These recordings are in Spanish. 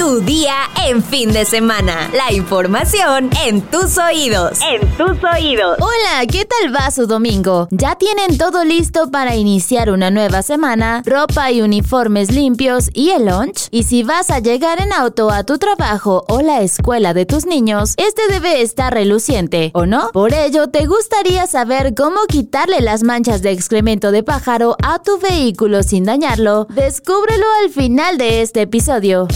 Tu día en fin de semana. La información en tus oídos. En tus oídos. Hola, ¿qué tal va su domingo? ¿Ya tienen todo listo para iniciar una nueva semana? ¿Ropa y uniformes limpios y el lunch? Y si vas a llegar en auto a tu trabajo o la escuela de tus niños, este debe estar reluciente, ¿o no? Por ello, te gustaría saber cómo quitarle las manchas de excremento de pájaro a tu vehículo sin dañarlo. Descúbrelo al final de este episodio.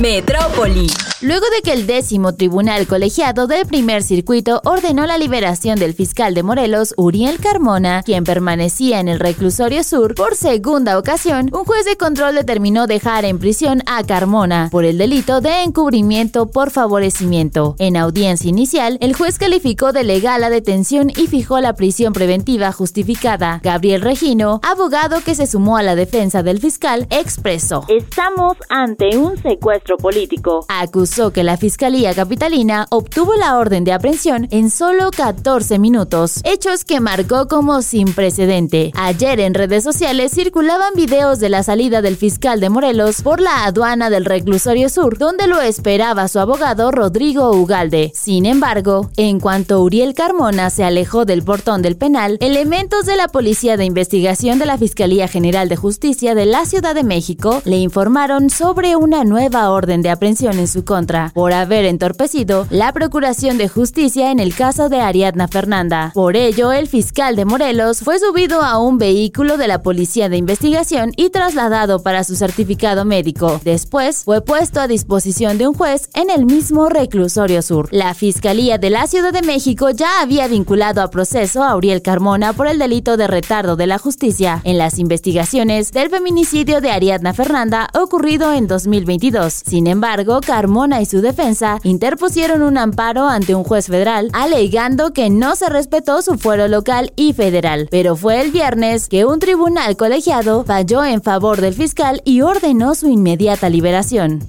Metrópoli. Luego de que el décimo tribunal colegiado del primer circuito ordenó la liberación del fiscal de Morelos, Uriel Carmona, quien permanecía en el reclusorio sur por segunda ocasión, un juez de control determinó dejar en prisión a Carmona por el delito de encubrimiento por favorecimiento. En audiencia inicial, el juez calificó de legal la detención y fijó la prisión preventiva justificada. Gabriel Regino, abogado que se sumó a la defensa del fiscal, expresó: Estamos ante un secuestro político. Acusó que la Fiscalía Capitalina obtuvo la orden de aprehensión en solo 14 minutos, hechos que marcó como sin precedente. Ayer en redes sociales circulaban videos de la salida del fiscal de Morelos por la aduana del reclusorio sur, donde lo esperaba su abogado Rodrigo Ugalde. Sin embargo, en cuanto Uriel Carmona se alejó del portón del penal, elementos de la Policía de Investigación de la Fiscalía General de Justicia de la Ciudad de México le informaron sobre una nueva orden de aprehensión en su contra por haber entorpecido la Procuración de Justicia en el caso de Ariadna Fernanda. Por ello, el fiscal de Morelos fue subido a un vehículo de la Policía de Investigación y trasladado para su certificado médico. Después, fue puesto a disposición de un juez en el mismo reclusorio sur. La Fiscalía de la Ciudad de México ya había vinculado a proceso a Uriel Carmona por el delito de retardo de la justicia en las investigaciones del feminicidio de Ariadna Fernanda ocurrido en 2022. Sin embargo, Carmona y su defensa interpusieron un amparo ante un juez federal alegando que no se respetó su fuero local y federal. Pero fue el viernes que un tribunal colegiado falló en favor del fiscal y ordenó su inmediata liberación.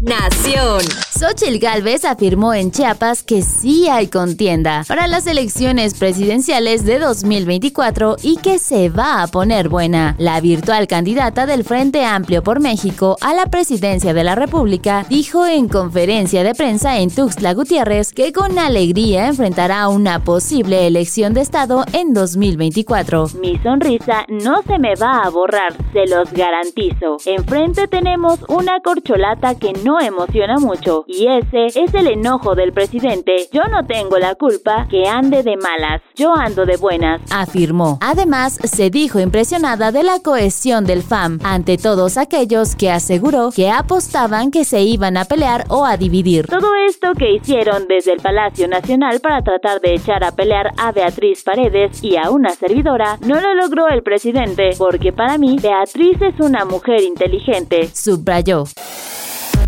Nación. Xochitl Gálvez afirmó en Chiapas que sí hay contienda para las elecciones presidenciales de 2024 y que se va a poner buena. La virtual candidata del Frente Amplio por México a la presidencia de la República dijo en conferencia de prensa en Tuxtla Gutiérrez que con alegría enfrentará una posible elección de Estado en 2024. Mi sonrisa no se me va a borrar, se los garantizo. Enfrente tenemos una corcholata que no emociona mucho y ese es el enojo del presidente. Yo no tengo la culpa que ande de malas, yo ando de buenas, afirmó. Además, se dijo impresionada de la cohesión del FAM ante todos aquellos que aseguró que apostaban que se iban a pelear o a dividir. Todo esto que hicieron desde el Palacio Nacional para tratar de echar a pelear a Beatriz Paredes y a una servidora, no lo logró el presidente, porque para mí Beatriz es una mujer inteligente, subrayó.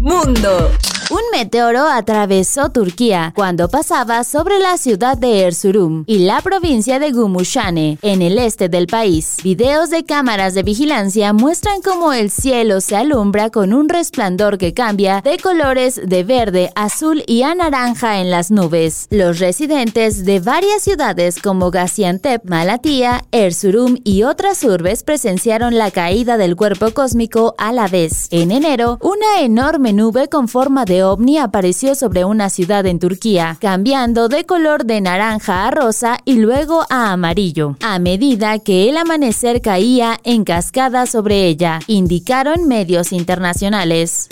Mundo. Un meteoro atravesó Turquía cuando pasaba sobre la ciudad de Erzurum y la provincia de Gumushane, en el este del país. Videos de cámaras de vigilancia muestran cómo el cielo se alumbra con un resplandor que cambia de colores de verde, azul y a naranja en las nubes. Los residentes de varias ciudades como Gaziantep, Malatya, Erzurum y otras urbes presenciaron la caída del cuerpo cósmico a la vez. En enero, una enorme nube con forma de ovni apareció sobre una ciudad en Turquía, cambiando de color de naranja a rosa y luego a amarillo, a medida que el amanecer caía en cascada sobre ella, indicaron medios internacionales.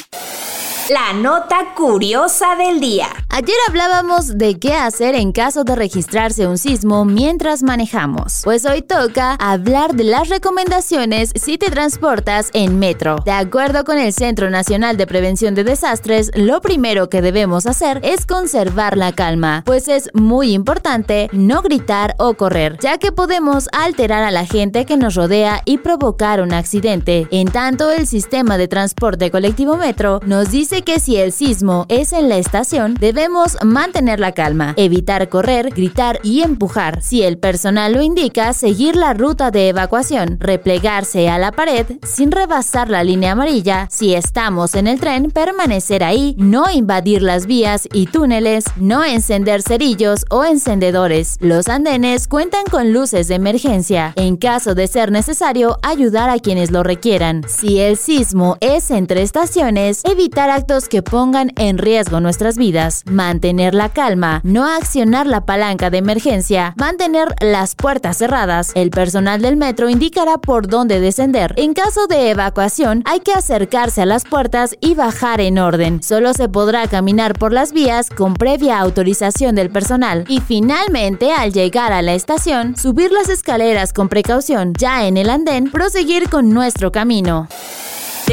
La nota curiosa del día. Ayer hablábamos de qué hacer en caso de registrarse un sismo mientras manejamos. Pues hoy toca hablar de las recomendaciones si te transportas en metro. De acuerdo con el Centro Nacional de Prevención de Desastres, lo primero que debemos hacer es conservar la calma, pues es muy importante no gritar o correr, ya que podemos alterar a la gente que nos rodea y provocar un accidente. En tanto, el sistema de transporte colectivo metro nos dice que si el sismo es en la estación, debemos mantener la calma, evitar correr, gritar y empujar. Si el personal lo indica, seguir la ruta de evacuación, replegarse a la pared sin rebasar la línea amarilla. Si estamos en el tren, permanecer ahí, no invadir las vías y túneles, no encender cerillos o encendedores. Los andenes cuentan con luces de emergencia. En caso de ser necesario, ayudar a quienes lo requieran. Si el sismo es entre estaciones, evitar que pongan en riesgo nuestras vidas, mantener la calma, no accionar la palanca de emergencia, mantener las puertas cerradas. El personal del metro indicará por dónde descender. En caso de evacuación, hay que acercarse a las puertas y bajar en orden. Solo se podrá caminar por las vías con previa autorización del personal. Y finalmente, al llegar a la estación, subir las escaleras con precaución. Ya en el andén, proseguir con nuestro camino.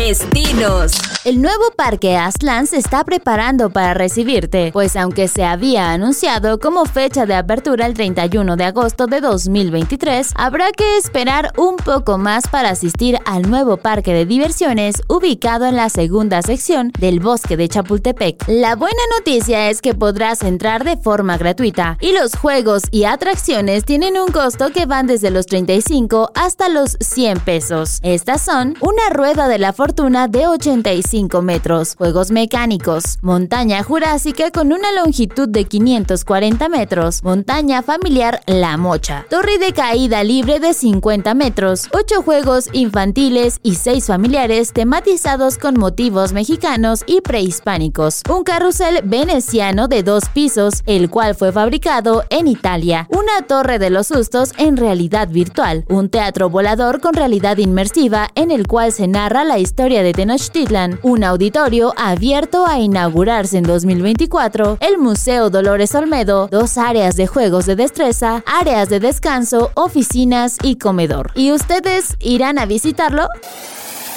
Destinos. El nuevo Parque Aztlán se está preparando para recibirte, pues aunque se había anunciado como fecha de apertura el 31 de agosto de 2023, habrá que esperar un poco más para asistir al nuevo parque de diversiones ubicado en la segunda sección del bosque de Chapultepec. La buena noticia es que podrás entrar de forma gratuita y los juegos y atracciones tienen un costo que van desde los 35 hasta los 100 pesos. Estas son una rueda de la fortuna de 85 metros, juegos mecánicos, montaña jurásica con una longitud de 540 metros, montaña familiar La Mocha, torre de caída libre de 50 metros, 8 juegos infantiles y 6 familiares tematizados con motivos mexicanos y prehispánicos, un carrusel veneciano de dos pisos, el cual fue fabricado en Italia, una torre de los sustos en realidad virtual, un teatro volador con realidad inmersiva en el cual se narra la historia historia de Tenochtitlan, un auditorio abierto a inaugurarse en 2024, el Museo Dolores Olmedo, dos áreas de juegos de destreza, áreas de descanso, oficinas y comedor. ¿Y ustedes irán a visitarlo?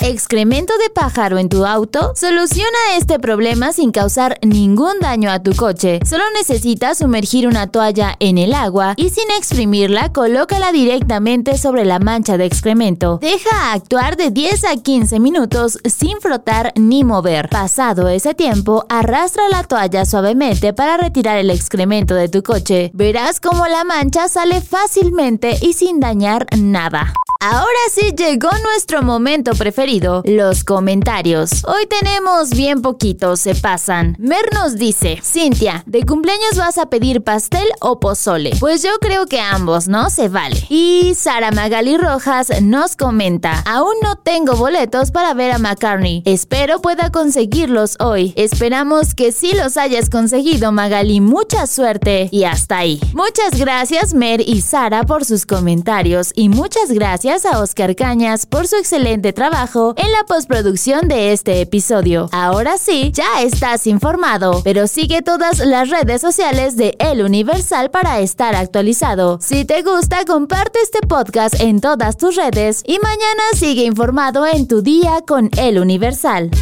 ¿Excremento de pájaro en tu auto? Soluciona este problema sin causar ningún daño a tu coche. Solo necesitas sumergir una toalla en el agua y sin exprimirla, colócala directamente sobre la mancha de excremento. Deja actuar de 10 a 15 minutos sin frotar ni mover. Pasado ese tiempo, arrastra la toalla suavemente para retirar el excremento de tu coche. Verás cómo la mancha sale fácilmente y sin dañar nada. Ahora sí llegó nuestro momento preferido, los comentarios. Hoy tenemos bien poquitos, se pasan. Mer nos dice, Cintia, ¿de cumpleaños vas a pedir pastel o pozole? Pues yo creo que ambos, ¿no? Se vale. Y Sara Magali Rojas nos comenta, aún no tengo boletos para ver a McCartney. Espero pueda conseguirlos hoy. Esperamos que sí los hayas conseguido, Magali. Mucha suerte. Y hasta ahí. Muchas gracias, Mer y Sara, por sus comentarios. Y muchas gracias a Oscar Cañas por su excelente trabajo en la postproducción de este episodio. Ahora sí, ya estás informado, pero sigue todas las redes sociales de El Universal para estar actualizado. Si te gusta, comparte este podcast en todas tus redes y mañana sigue informado en tu día con El Universal.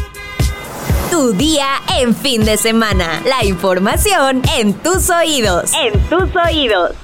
Tu día en fin de semana. La información en tus oídos. En tus oídos.